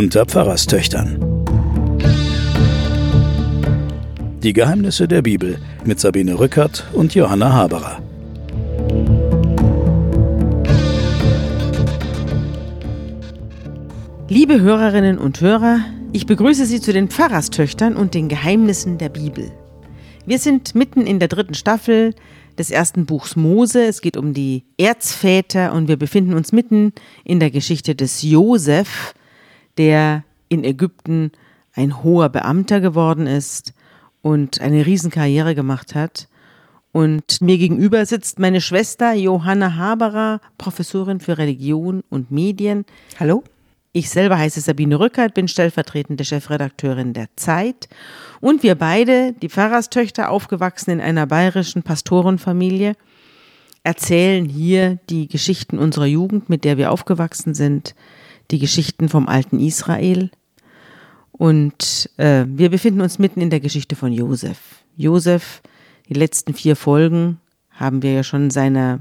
unter Pfarrerstöchtern. Die Geheimnisse der Bibel mit Sabine Rückert und Johanna Haberer. Liebe Hörerinnen und Hörer, ich begrüße Sie zu den Pfarrerstöchtern und den Geheimnissen der Bibel. Wir sind mitten in der dritten Staffel des ersten Buchs Mose. Es geht um die Erzväter und wir befinden uns mitten in der Geschichte des Josef, der in Ägypten ein hoher Beamter geworden ist und eine Riesenkarriere gemacht hat. Und mir gegenüber sitzt meine Schwester Johanna Haberer, Professorin für Religion und Medien. Hallo. Ich selber heiße Sabine Rückert, bin stellvertretende Chefredakteurin der Zeit. Und wir beide, die Pfarrerstöchter, aufgewachsen in einer bayerischen Pastorenfamilie, erzählen hier die Geschichten unserer Jugend, mit der wir aufgewachsen sind, die Geschichten vom alten Israel. Und äh, wir befinden uns mitten in der Geschichte von Josef. Josef, die letzten vier Folgen haben wir ja schon seiner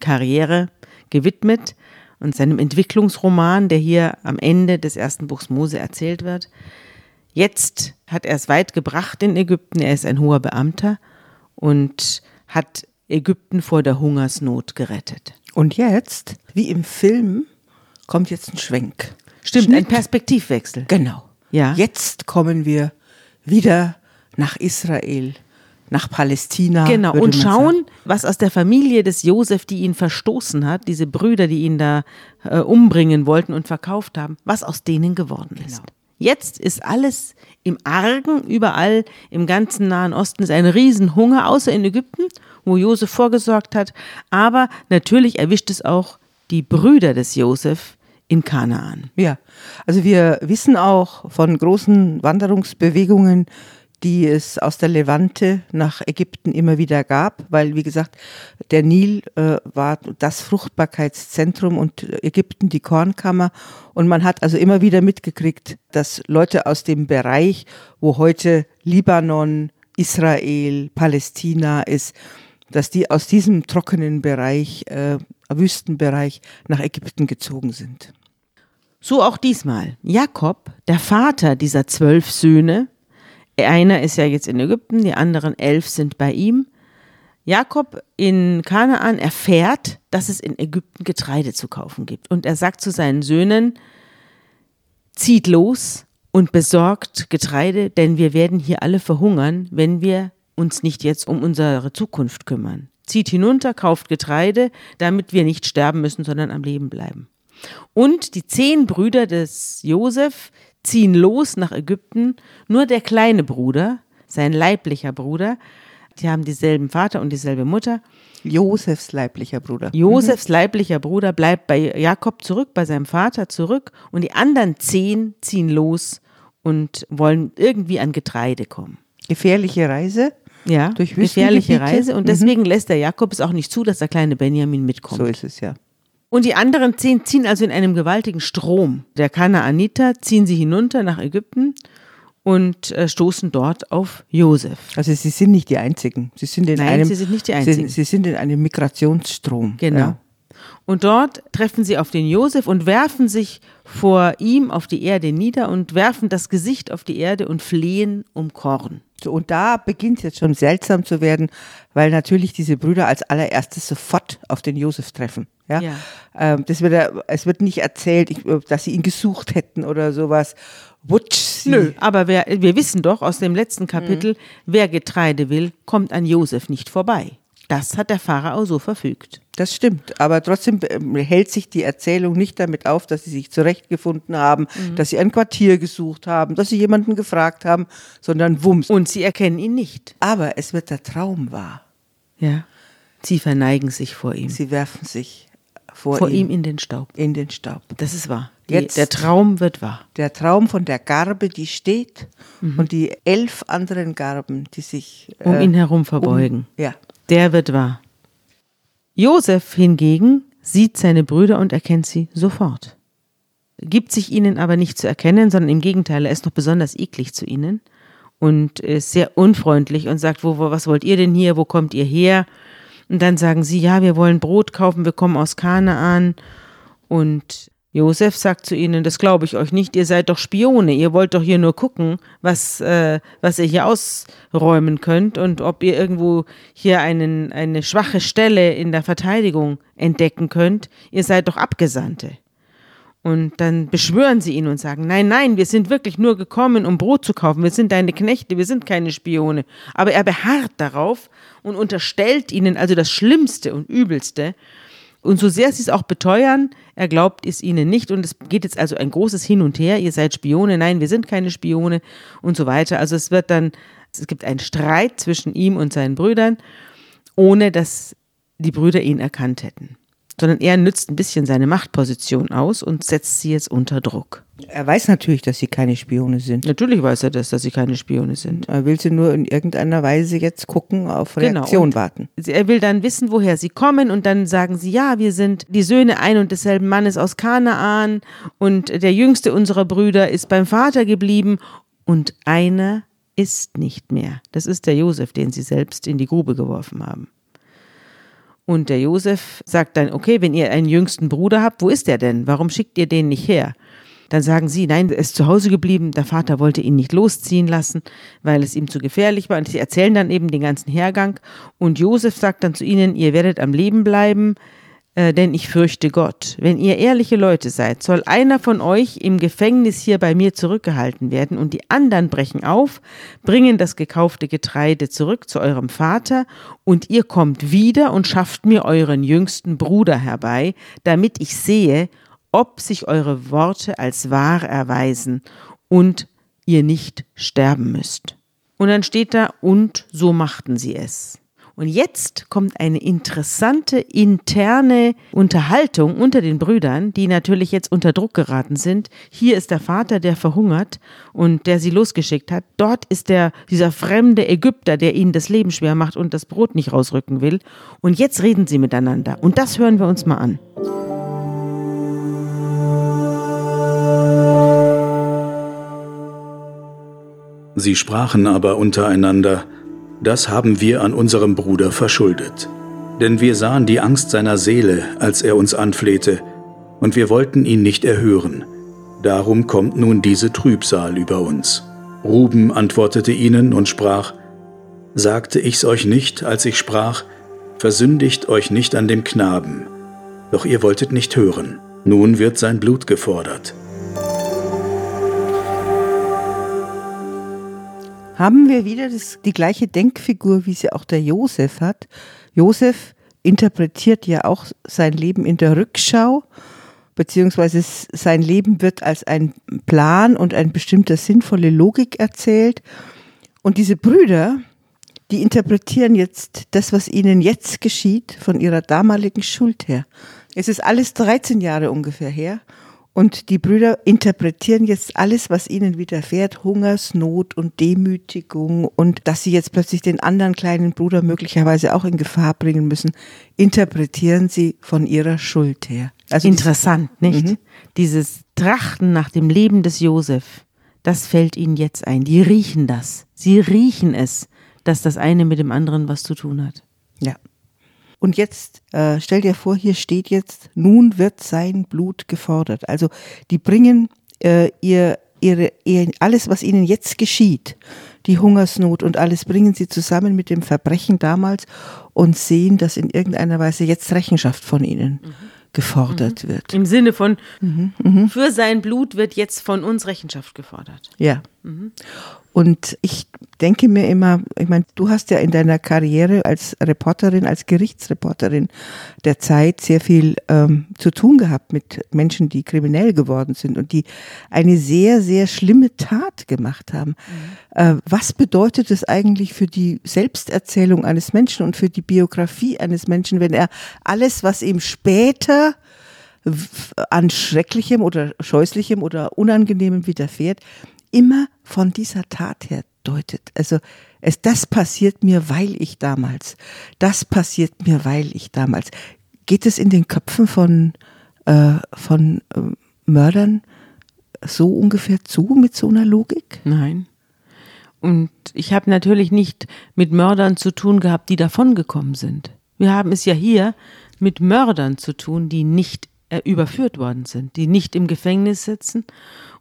Karriere gewidmet und seinem Entwicklungsroman, der hier am Ende des ersten Buchs Mose erzählt wird. Jetzt hat er es weit gebracht in Ägypten. Er ist ein hoher Beamter und hat Ägypten vor der Hungersnot gerettet. Und jetzt, wie im Film, kommt jetzt ein Schwenk. Stimmt, Schnitt. ein Perspektivwechsel. Genau. Ja. Jetzt kommen wir wieder nach Israel nach Palästina. Genau, und schauen, sagen. was aus der Familie des Josef, die ihn verstoßen hat, diese Brüder, die ihn da äh, umbringen wollten und verkauft haben, was aus denen geworden ist. Genau. Jetzt ist alles im Argen, überall im ganzen Nahen Osten ist ein Riesenhunger, außer in Ägypten, wo Josef vorgesorgt hat. Aber natürlich erwischt es auch die Brüder des Josef in Kanaan. Ja, also wir wissen auch von großen Wanderungsbewegungen, die es aus der Levante nach Ägypten immer wieder gab, weil, wie gesagt, der Nil äh, war das Fruchtbarkeitszentrum und Ägypten die Kornkammer. Und man hat also immer wieder mitgekriegt, dass Leute aus dem Bereich, wo heute Libanon, Israel, Palästina ist, dass die aus diesem trockenen Bereich, äh, Wüstenbereich nach Ägypten gezogen sind. So auch diesmal. Jakob, der Vater dieser zwölf Söhne, einer ist ja jetzt in Ägypten, die anderen elf sind bei ihm. Jakob in Kanaan erfährt, dass es in Ägypten Getreide zu kaufen gibt. Und er sagt zu seinen Söhnen, zieht los und besorgt Getreide, denn wir werden hier alle verhungern, wenn wir uns nicht jetzt um unsere Zukunft kümmern. Zieht hinunter, kauft Getreide, damit wir nicht sterben müssen, sondern am Leben bleiben. Und die zehn Brüder des Josef ziehen los nach Ägypten. Nur der kleine Bruder, sein leiblicher Bruder, die haben dieselben Vater und dieselbe Mutter. Josefs leiblicher Bruder. Josefs leiblicher Bruder bleibt bei Jakob zurück, bei seinem Vater zurück. Und die anderen zehn ziehen los und wollen irgendwie an Getreide kommen. Gefährliche Reise. Ja, Durch gefährliche. Reise. Und Mhm. deswegen lässt der Jakob es auch nicht zu, dass der kleine Benjamin mitkommt. So ist es ja. Und die anderen zehn ziehen also in einem gewaltigen Strom der Kanaaniter, ziehen sie hinunter nach Ägypten und äh, stoßen dort auf Josef. Also sie sind nicht die Einzigen. Sie sind in Nein, einem, sie sind nicht die Einzigen. Sie, sie sind in einem Migrationsstrom. Genau. Ja. Und dort treffen sie auf den Josef und werfen sich vor ihm auf die Erde nieder und werfen das Gesicht auf die Erde und flehen um Korn. Und da beginnt es jetzt schon seltsam zu werden, weil natürlich diese Brüder als allererstes sofort auf den Josef treffen. Ja? Ja. Ähm, das wird, es wird nicht erzählt, ich, dass sie ihn gesucht hätten oder sowas. Wutsch. Nö, aber wer, wir wissen doch aus dem letzten Kapitel, wer Getreide will, kommt an Josef nicht vorbei. Das hat der Pharao so verfügt. Das stimmt, aber trotzdem ähm, hält sich die Erzählung nicht damit auf, dass sie sich zurechtgefunden haben, Mhm. dass sie ein Quartier gesucht haben, dass sie jemanden gefragt haben, sondern wumms. Und sie erkennen ihn nicht. Aber es wird der Traum wahr. Ja. Sie verneigen sich vor ihm. Sie werfen sich vor, vor ihm, ihm in den Staub. in den Staub. Das ist wahr. Die, Jetzt- der Traum wird wahr. Der Traum von der Garbe, die steht, Mhm. und die elf anderen Garben, die sich Um äh, ihn herum verbeugen. Um, ja, Der wird wahr. Josef hingegen sieht seine Brüder und erkennt sie sofort. Gibt sich ihnen aber nicht zu erkennen, sondern im Gegenteil, er ist noch besonders eklig zu ihnen und ist sehr unfreundlich und sagt, wo, wo, was wollt ihr denn hier, wo kommt ihr her? Und dann sagen sie, ja, wir wollen Brot kaufen, wir kommen aus Kanaan. Und Josef sagt zu ihnen, das glaube ich euch nicht, ihr seid doch Spione, ihr wollt doch hier nur gucken, was, äh, was ihr hier ausräumen könnt und ob ihr irgendwo hier einen, eine schwache Stelle in der Verteidigung entdecken könnt. Ihr seid doch Abgesandte. Und dann beschwören sie ihn und sagen, nein, nein, wir sind wirklich nur gekommen, um Brot zu kaufen. Wir sind deine Knechte, wir sind keine Spione. Aber er beharrt darauf und unterstellt ihnen also das Schlimmste und Übelste. Und so sehr sie es auch beteuern, er glaubt es ihnen nicht. Und es geht jetzt also ein großes Hin und Her. Ihr seid Spione, nein, wir sind keine Spione und so weiter. Also es wird dann, es gibt einen Streit zwischen ihm und seinen Brüdern, ohne dass die Brüder ihn erkannt hätten sondern er nützt ein bisschen seine Machtposition aus und setzt sie jetzt unter Druck. Er weiß natürlich, dass sie keine Spione sind. Natürlich weiß er das, dass sie keine Spione sind. Er will sie nur in irgendeiner Weise jetzt gucken, auf genau. Reaktion genau. warten. Er will dann wissen, woher sie kommen und dann sagen sie, ja, wir sind die Söhne ein und desselben Mannes aus Kanaan und der jüngste unserer Brüder ist beim Vater geblieben und einer ist nicht mehr. Das ist der Josef, den sie selbst in die Grube geworfen haben. Und der Josef sagt dann, okay, wenn ihr einen jüngsten Bruder habt, wo ist er denn? Warum schickt ihr den nicht her? Dann sagen sie, nein, er ist zu Hause geblieben, der Vater wollte ihn nicht losziehen lassen, weil es ihm zu gefährlich war. Und sie erzählen dann eben den ganzen Hergang. Und Josef sagt dann zu ihnen, ihr werdet am Leben bleiben, äh, denn ich fürchte Gott. Wenn ihr ehrliche Leute seid, soll einer von euch im Gefängnis hier bei mir zurückgehalten werden und die anderen brechen auf, bringen das gekaufte Getreide zurück zu eurem Vater und ihr kommt wieder und schafft mir euren jüngsten Bruder herbei, damit ich sehe, ob sich eure Worte als wahr erweisen und ihr nicht sterben müsst. Und dann steht da, und so machten sie es. Und jetzt kommt eine interessante interne Unterhaltung unter den Brüdern, die natürlich jetzt unter Druck geraten sind. Hier ist der Vater, der verhungert und der sie losgeschickt hat. Dort ist der, dieser fremde Ägypter, der ihnen das Leben schwer macht und das Brot nicht rausrücken will. Und jetzt reden sie miteinander. Und das hören wir uns mal an. Sie sprachen aber untereinander, das haben wir an unserem Bruder verschuldet. Denn wir sahen die Angst seiner Seele, als er uns anflehte, und wir wollten ihn nicht erhören. Darum kommt nun diese Trübsal über uns. Ruben antwortete ihnen und sprach, Sagte ich's euch nicht, als ich sprach, Versündigt euch nicht an dem Knaben. Doch ihr wolltet nicht hören. Nun wird sein Blut gefordert. Haben wir wieder das, die gleiche Denkfigur, wie sie auch der Josef hat. Josef interpretiert ja auch sein Leben in der Rückschau, beziehungsweise sein Leben wird als ein Plan und ein bestimmter sinnvolle Logik erzählt. Und diese Brüder, die interpretieren jetzt das, was ihnen jetzt geschieht, von ihrer damaligen Schuld her. Es ist alles 13 Jahre ungefähr her. Und die Brüder interpretieren jetzt alles, was ihnen widerfährt, Hungersnot und Demütigung und dass sie jetzt plötzlich den anderen kleinen Bruder möglicherweise auch in Gefahr bringen müssen, interpretieren sie von ihrer Schuld her. Also Interessant, nicht? Mhm. Dieses Trachten nach dem Leben des Josef, das fällt ihnen jetzt ein. Die riechen das. Sie riechen es, dass das eine mit dem anderen was zu tun hat. Ja. Und jetzt äh, stell dir vor, hier steht jetzt, nun wird sein Blut gefordert. Also die bringen äh, ihr, ihre, ihr, alles, was ihnen jetzt geschieht, die Hungersnot und alles, bringen sie zusammen mit dem Verbrechen damals und sehen, dass in irgendeiner Weise jetzt Rechenschaft von ihnen mhm. gefordert mhm. wird. Im Sinne von, mhm. mhm. für sein Blut wird jetzt von uns Rechenschaft gefordert. Ja. Und ich denke mir immer, ich meine, du hast ja in deiner Karriere als Reporterin, als Gerichtsreporterin der Zeit sehr viel ähm, zu tun gehabt mit Menschen, die kriminell geworden sind und die eine sehr, sehr schlimme Tat gemacht haben. Mhm. Äh, was bedeutet es eigentlich für die Selbsterzählung eines Menschen und für die Biografie eines Menschen, wenn er alles, was ihm später an Schrecklichem oder Scheußlichem oder Unangenehmem widerfährt, immer von dieser Tat her deutet. Also es, das passiert mir, weil ich damals, das passiert mir, weil ich damals. Geht es in den Köpfen von, äh, von äh, Mördern so ungefähr zu mit so einer Logik? Nein. Und ich habe natürlich nicht mit Mördern zu tun gehabt, die davongekommen sind. Wir haben es ja hier mit Mördern zu tun, die nicht äh, überführt worden sind, die nicht im Gefängnis sitzen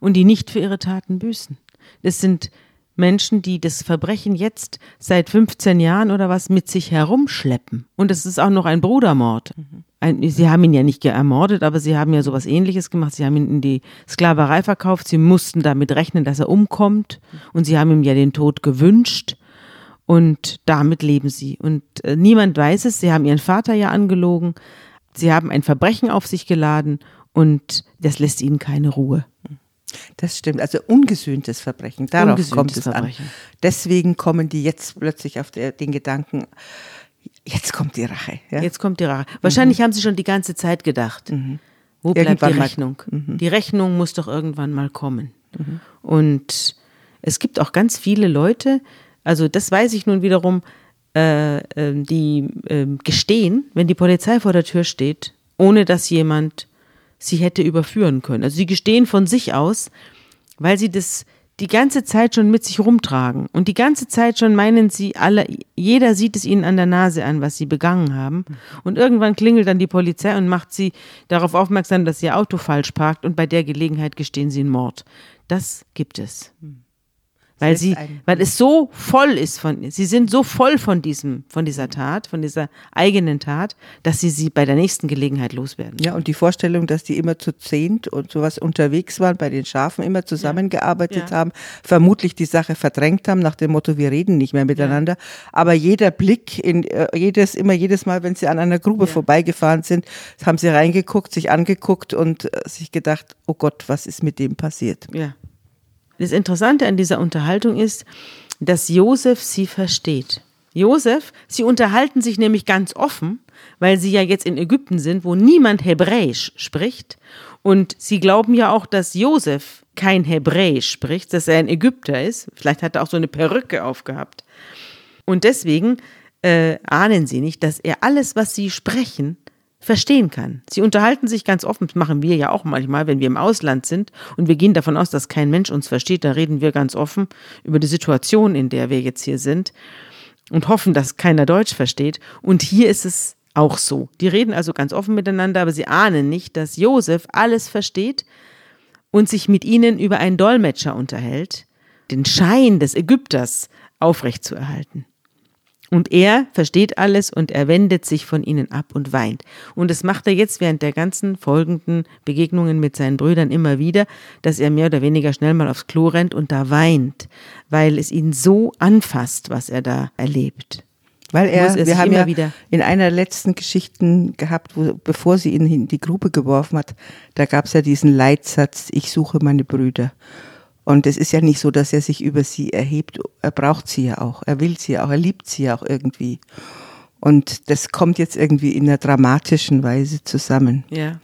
und die nicht für ihre Taten büßen. Das sind Menschen, die das Verbrechen jetzt seit 15 Jahren oder was mit sich herumschleppen. Und es ist auch noch ein Brudermord. Ein, sie haben ihn ja nicht ermordet, aber sie haben ja sowas ähnliches gemacht. Sie haben ihn in die Sklaverei verkauft. Sie mussten damit rechnen, dass er umkommt. Und sie haben ihm ja den Tod gewünscht. Und damit leben sie. Und äh, niemand weiß es. Sie haben ihren Vater ja angelogen. Sie haben ein Verbrechen auf sich geladen. Und das lässt ihnen keine Ruhe. Das stimmt, also ungesühntes Verbrechen, darauf Ungesühntes kommt es Verbrechen. an. Deswegen kommen die jetzt plötzlich auf der, den Gedanken, jetzt kommt die Rache. Ja? Jetzt kommt die Rache. Wahrscheinlich haben sie schon die ganze Zeit gedacht. Wo bleibt Irgendwann die. Rechnung? Die Rechnung muss doch irgendwann mal kommen. Und es gibt auch ganz viele Leute, also das weiß ich nun wiederum, äh, äh, die äh, gestehen, wenn die Polizei vor der Tür steht, ohne dass jemand sie hätte überführen können. Also sie gestehen von sich aus, weil sie das die ganze Zeit schon mit sich rumtragen und die ganze Zeit schon meinen sie alle, jeder sieht es ihnen an der Nase an, was sie begangen haben. Und irgendwann klingelt dann die Polizei und macht sie darauf aufmerksam, dass ihr Auto falsch parkt und bei der Gelegenheit gestehen sie einen Mord. Das gibt es. Weil sie, weil es so voll ist von, sie sind so voll von diesem, von dieser Tat, von dieser eigenen Tat, dass sie sie bei der nächsten Gelegenheit loswerden. Ja, und die Vorstellung, dass die immer zu zehnt und sowas unterwegs waren, bei den Schafen immer zusammengearbeitet Ja. haben, vermutlich die Sache verdrängt haben, nach dem Motto, wir reden nicht mehr miteinander. Aber jeder Blick in äh, jedes, immer jedes Mal, wenn sie an einer Grube vorbeigefahren sind, haben sie reingeguckt, sich angeguckt und äh, sich gedacht, oh Gott, was ist mit dem passiert? Ja. Das Interessante an dieser Unterhaltung ist, dass Josef sie versteht. Josef, sie unterhalten sich nämlich ganz offen, weil sie ja jetzt in Ägypten sind, wo niemand Hebräisch spricht. Und sie glauben ja auch, dass Josef kein Hebräisch spricht, dass er ein Ägypter ist. Vielleicht hat er auch so eine Perücke aufgehabt. Und deswegen äh, ahnen sie nicht, dass er alles, was sie sprechen, verstehen kann. Sie unterhalten sich ganz offen, das machen wir ja auch manchmal, wenn wir im Ausland sind und wir gehen davon aus, dass kein Mensch uns versteht, da reden wir ganz offen über die Situation, in der wir jetzt hier sind und hoffen, dass keiner Deutsch versteht. Und hier ist es auch so. Die reden also ganz offen miteinander, aber sie ahnen nicht, dass Josef alles versteht und sich mit ihnen über einen Dolmetscher unterhält, den Schein des Ägypters aufrechtzuerhalten. Und er versteht alles und er wendet sich von ihnen ab und weint. Und das macht er jetzt während der ganzen folgenden Begegnungen mit seinen Brüdern immer wieder, dass er mehr oder weniger schnell mal aufs Klo rennt und da weint, weil es ihn so anfasst, was er da erlebt. Weil er, er wir haben ja wieder- in einer letzten Geschichten gehabt, wo, bevor sie ihn in die Grube geworfen hat, da gab es ja diesen Leitsatz, ich suche meine Brüder. Und es ist ja nicht so, dass er sich über sie erhebt, er braucht sie ja auch, er will sie ja auch, er liebt sie ja auch irgendwie. Und das kommt jetzt irgendwie in einer dramatischen Weise zusammen. Ja.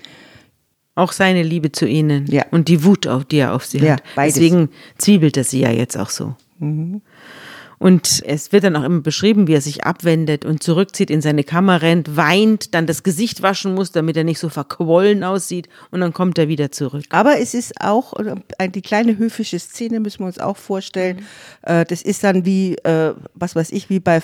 Auch seine Liebe zu ihnen Ja. und die Wut, auf die er auf sie Ja, hat. beides. Deswegen zwiebelt er sie ja jetzt auch so. Und es wird dann auch immer beschrieben, wie er sich abwendet und zurückzieht, in seine Kammer rennt, weint, dann das Gesicht waschen muss, damit er nicht so verquollen aussieht und dann kommt er wieder zurück. Aber es ist auch, die kleine höfische Szene müssen wir uns auch vorstellen. Äh, Das ist dann wie, äh, was weiß ich, wie bei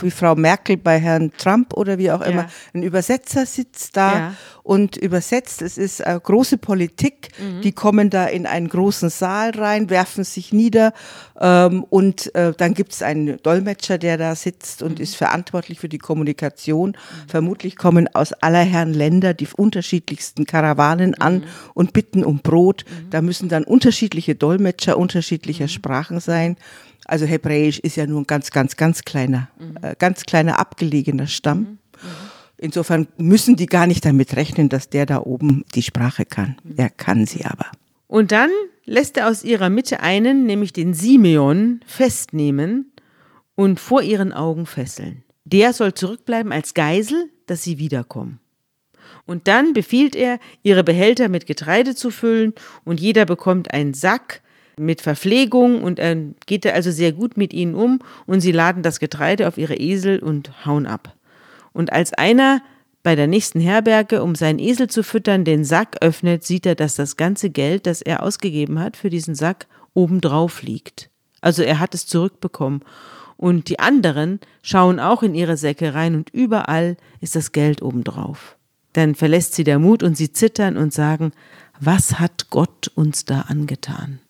wie Frau Merkel bei Herrn Trump oder wie auch immer. Ja. Ein Übersetzer sitzt da Ja. Und übersetzt. Es ist äh, große Politik. Die kommen da in einen großen Saal rein, werfen sich nieder ähm, und äh, dann gibt es einen Dolmetscher, der da sitzt und ist verantwortlich für die Kommunikation. Vermutlich kommen aus aller Herren Länder die unterschiedlichsten Karawanen an und bitten um Brot. Da müssen dann unterschiedliche Dolmetscher unterschiedlicher Sprachen sein. Also Hebräisch ist ja nur ein ganz, ganz, ganz kleiner, äh, ganz kleiner abgelegener Stamm. Insofern müssen die gar nicht damit rechnen, dass der da oben die Sprache kann. Er kann sie aber. Und dann lässt er aus ihrer Mitte einen, nämlich den Simeon, festnehmen und vor ihren Augen fesseln. Der soll zurückbleiben als Geisel, dass sie wiederkommen. Und dann befiehlt er, ihre Behälter mit Getreide zu füllen und jeder bekommt einen Sack mit Verpflegung und er geht also sehr gut mit ihnen um und sie laden das Getreide auf ihre Esel und hauen ab. Und als einer bei der nächsten Herberge, um seinen Esel zu füttern, den Sack öffnet, sieht er, dass das ganze Geld, das er ausgegeben hat für diesen Sack, obendrauf liegt. Also er hat es zurückbekommen. Und die anderen schauen auch in ihre Säcke rein und überall ist das Geld obendrauf. dann verlässt sie der Mut und sie zittern und sagen, was hat Gott uns da angetan?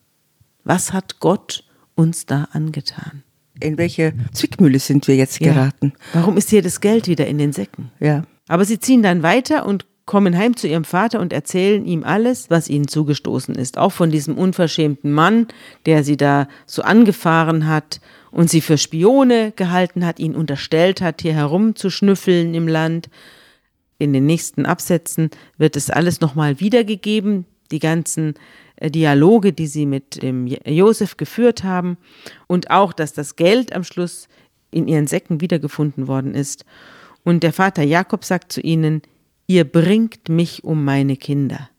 Was hat Gott uns da angetan? In welche Zwickmühle sind wir jetzt geraten? Ja. Warum ist hier das Geld wieder in den Säcken? Ja. Aber sie ziehen dann weiter und kommen heim zu ihrem Vater und erzählen ihm alles, was ihnen zugestoßen ist. Auch von diesem unverschämten Mann, der sie da so angefahren hat und sie für Spione gehalten hat, ihnen unterstellt hat, hier herumzuschnüffeln im Land. In den nächsten Absätzen wird es alles nochmal wiedergegeben, die ganzen Dialoge, die sie mit dem Josef geführt haben und auch, dass das Geld am Schluss in ihren Säcken wiedergefunden worden ist. Und der Vater Jakob sagt zu ihnen, ihr bringt mich um meine Kinder.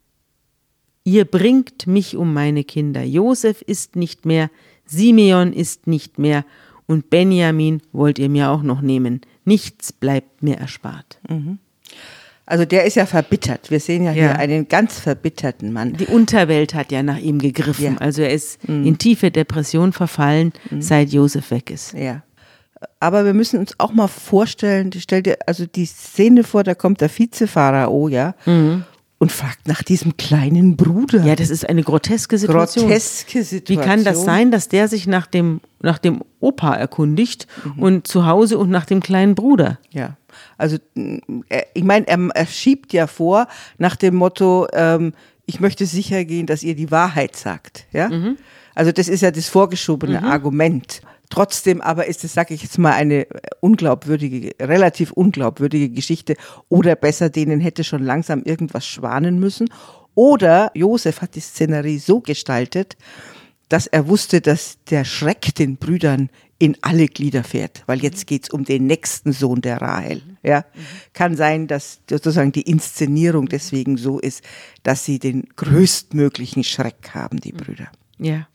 Ihr bringt mich um meine Kinder. Josef ist nicht mehr, Simeon ist nicht mehr und Benjamin wollt ihr mir auch noch nehmen. Nichts bleibt mir erspart. Mhm. Also der ist ja verbittert. Wir sehen ja, ja, hier einen ganz verbitterten Mann. Die Unterwelt hat ja nach ihm gegriffen. Ja. Also er ist mhm. in tiefe Depression verfallen, mhm. seit Josef weg ist. Ja. Aber wir müssen uns auch mal vorstellen, stell dir also die Szene vor, da kommt der Vize-Pharao, ja, mhm. und fragt nach diesem kleinen Bruder. Ja, das ist eine groteske Situation. Groteske Situation. Wie kann das sein, dass der sich nach dem, nach dem Opa erkundigt mhm. und zu Hause und nach dem kleinen Bruder? Ja. Also ich meine, er, er, schiebt ja vor nach dem Motto, ähm, ich möchte sicher gehen, dass ihr die Wahrheit sagt. Ja? Mhm. Also das ist ja das vorgeschobene mhm. Argument. Trotzdem aber ist es, sage ich jetzt mal, eine unglaubwürdige, relativ unglaubwürdige Geschichte. Oder besser, denen hätte schon langsam irgendwas schwanen müssen. Oder Josef hat die Szenerie so gestaltet, dass er wusste, dass der Schreck den Brüdern in alle Glieder fährt, weil jetzt geht's um den nächsten Sohn der Rahel. Ja, kann sein, dass sozusagen die Inszenierung deswegen so ist, dass sie den größtmöglichen Schreck haben, die Brüder. Ja.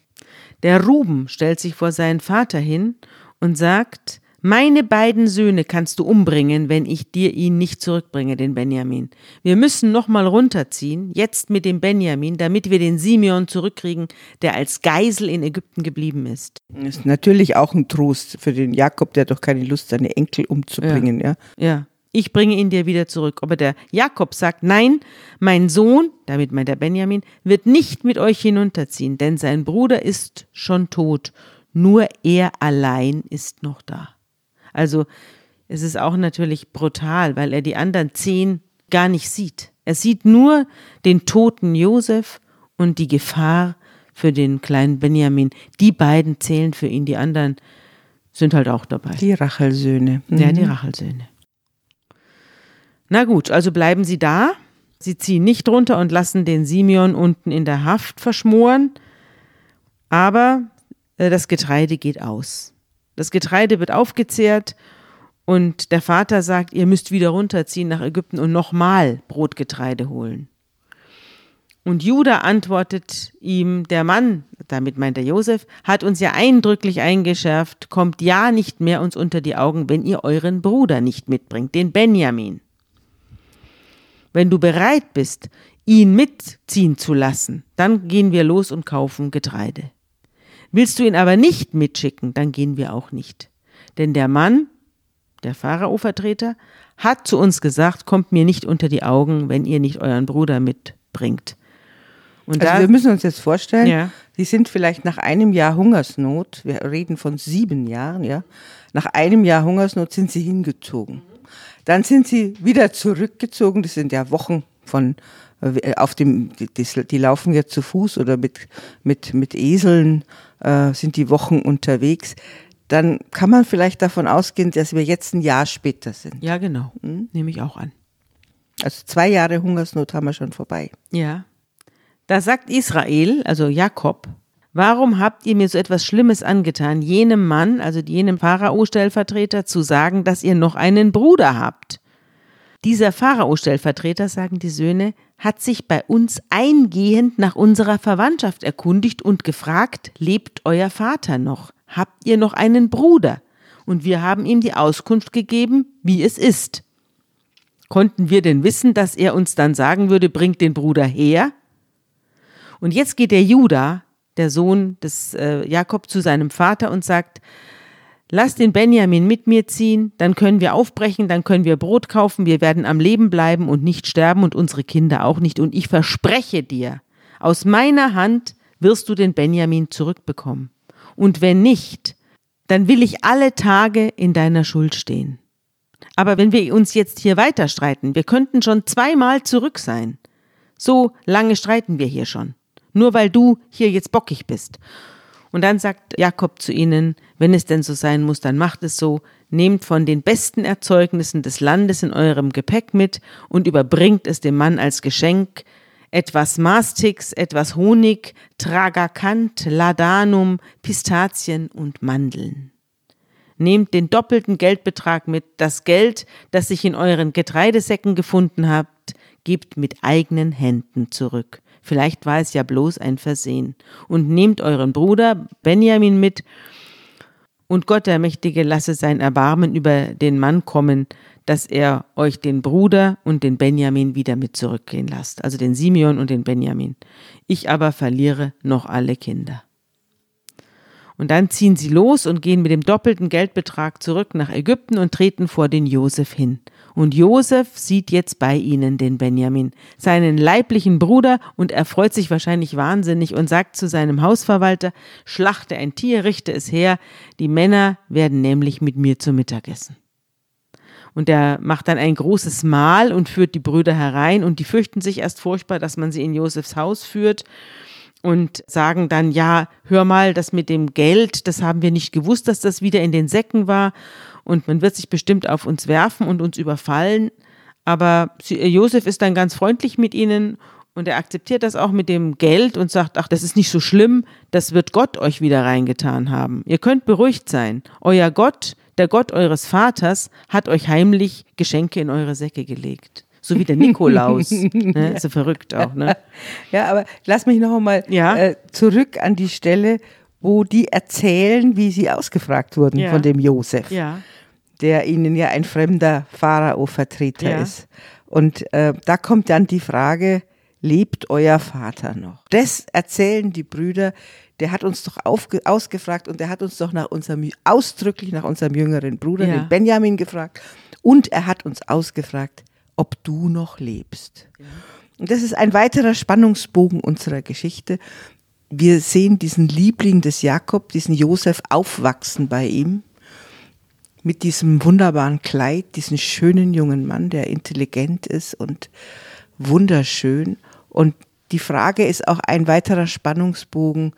Der Ruben stellt sich vor seinen Vater hin und sagt, meine beiden Söhne kannst du umbringen, wenn ich dir ihn nicht zurückbringe, den Benjamin. Wir müssen nochmal runterziehen, jetzt mit dem Benjamin, damit wir den Simeon zurückkriegen, der als Geisel in Ägypten geblieben ist. Das ist natürlich auch ein Trost für den Jakob, der doch keine Lust, seine Enkel umzubringen, ja. Ja. ja ich bringe ihn dir wieder zurück. Aber der Jakob sagt, nein, mein Sohn, damit meint der Benjamin, wird nicht mit euch hinunterziehen, denn sein Bruder ist schon tot, nur er allein ist noch da. Also es ist auch natürlich brutal, weil er die anderen zehn gar nicht sieht. Er sieht nur den toten Josef und die Gefahr für den kleinen Benjamin. Die beiden zählen für ihn, die anderen sind halt auch dabei. Die Rachelsöhne. Mhm. Ja, die. Rachelsöhne. Na gut, also bleiben Sie da. Sie ziehen nicht runter und lassen den Simeon unten in der Haft verschmoren. Aber äh, das Getreide geht aus. Das Getreide wird aufgezehrt und der Vater sagt, ihr müsst wieder runterziehen nach Ägypten und nochmal Brotgetreide holen. Und Judah antwortet ihm, der Mann, damit meint er Josef, hat uns ja eindrücklich eingeschärft, kommt ja nicht mehr uns unter die Augen, wenn ihr euren Bruder nicht mitbringt, den Benjamin wenn du bereit bist, ihn mitziehen zu lassen, dann gehen wir los und kaufen Getreide. Willst du ihn aber nicht mitschicken, dann gehen wir auch nicht. Denn der Mann, der Pharao-Vertreter, hat zu uns gesagt, kommt mir nicht unter die Augen, wenn ihr nicht euren Bruder mitbringt. Und also da, wir müssen uns jetzt vorstellen, ja. Sie sind vielleicht nach einem Jahr Hungersnot, wir reden von sieben Jahren, ja, nach einem Jahr Hungersnot sind sie hingezogen. Dann sind sie wieder zurückgezogen. Das sind ja Wochen von äh, auf dem, die, die laufen ja zu Fuß oder mit, mit, mit Eseln äh, sind die Wochen unterwegs. Dann kann man vielleicht davon ausgehen, dass wir jetzt ein Jahr später sind. Ja, genau. Hm? Nehme ich auch an. Also zwei Jahre Hungersnot haben wir schon vorbei. Ja. Da sagt Israel, also Jakob, Warum habt ihr mir so etwas Schlimmes angetan, jenem Mann, also jenem Pharao-Stellvertreter, zu sagen, dass ihr noch einen Bruder habt? Dieser Pharao-Stellvertreter, sagen die Söhne, hat sich bei uns eingehend nach unserer Verwandtschaft erkundigt und gefragt, lebt euer Vater noch? Habt ihr noch einen Bruder? Und wir haben ihm die Auskunft gegeben, wie es ist. Konnten wir denn wissen, dass er uns dann sagen würde, bringt den Bruder her? Und jetzt geht der Judah der Sohn des äh, Jakob zu seinem Vater und sagt, Lass den Benjamin mit mir ziehen, dann können wir aufbrechen, dann können wir Brot kaufen, wir werden am Leben bleiben und nicht sterben und unsere Kinder auch nicht. Und ich verspreche dir, aus meiner Hand wirst du den Benjamin zurückbekommen. Und wenn nicht, dann will ich alle Tage in deiner Schuld stehen. Aber wenn wir uns jetzt hier weiter streiten, wir könnten schon zweimal zurück sein. So lange streiten wir hier schon. Nur weil du hier jetzt bockig bist. Und dann sagt Jakob zu ihnen, wenn es denn so sein muss, dann macht es so, nehmt von den besten Erzeugnissen des Landes in eurem Gepäck mit und überbringt es dem Mann als Geschenk, etwas Mastix, etwas Honig, Tragakant, Ladanum, Pistazien und Mandeln. Nehmt den doppelten Geldbetrag mit, das Geld, das sich in euren Getreidesäcken gefunden habt, gebt mit eigenen Händen zurück. Vielleicht war es ja bloß ein Versehen. Und nehmt euren Bruder Benjamin mit, und Gott der Mächtige lasse sein Erbarmen über den Mann kommen, dass er euch den Bruder und den Benjamin wieder mit zurückgehen lasst, also den Simeon und den Benjamin. Ich aber verliere noch alle Kinder. Und dann ziehen sie los und gehen mit dem doppelten Geldbetrag zurück nach Ägypten und treten vor den Josef hin. Und Josef sieht jetzt bei ihnen den Benjamin, seinen leiblichen Bruder, und er freut sich wahrscheinlich wahnsinnig und sagt zu seinem Hausverwalter, schlachte ein Tier, richte es her, die Männer werden nämlich mit mir zu Mittagessen. Und er macht dann ein großes Mahl und führt die Brüder herein und die fürchten sich erst furchtbar, dass man sie in Josefs Haus führt und sagen dann, ja, hör mal, das mit dem Geld, das haben wir nicht gewusst, dass das wieder in den Säcken war und man wird sich bestimmt auf uns werfen und uns überfallen. Aber Josef ist dann ganz freundlich mit ihnen und er akzeptiert das auch mit dem Geld und sagt, ach, das ist nicht so schlimm, das wird Gott euch wieder reingetan haben. Ihr könnt beruhigt sein. Euer Gott, der Gott eures Vaters, hat euch heimlich Geschenke in eure Säcke gelegt. So wie der Nikolaus. ne? So verrückt auch, ne? Ja, aber lass mich noch einmal ja? äh, zurück an die Stelle, wo die erzählen, wie sie ausgefragt wurden ja. von dem Josef. Ja. Der ihnen ja ein fremder Pharao-Vertreter ja. ist. Und äh, da kommt dann die Frage, lebt euer Vater noch? Das erzählen die Brüder, der hat uns doch ausgefragt und der hat uns doch nach unserem, ausdrücklich nach unserem jüngeren Bruder, den Benjamin, gefragt. Und er hat uns ausgefragt, ob du noch lebst. Und das ist ein weiterer Spannungsbogen unserer Geschichte. Wir sehen diesen Liebling des Jakob, diesen Josef, aufwachsen bei ihm mit diesem wunderbaren Kleid, diesen schönen jungen Mann, der intelligent ist und wunderschön. Und die Frage ist auch ein weiterer Spannungsbogen,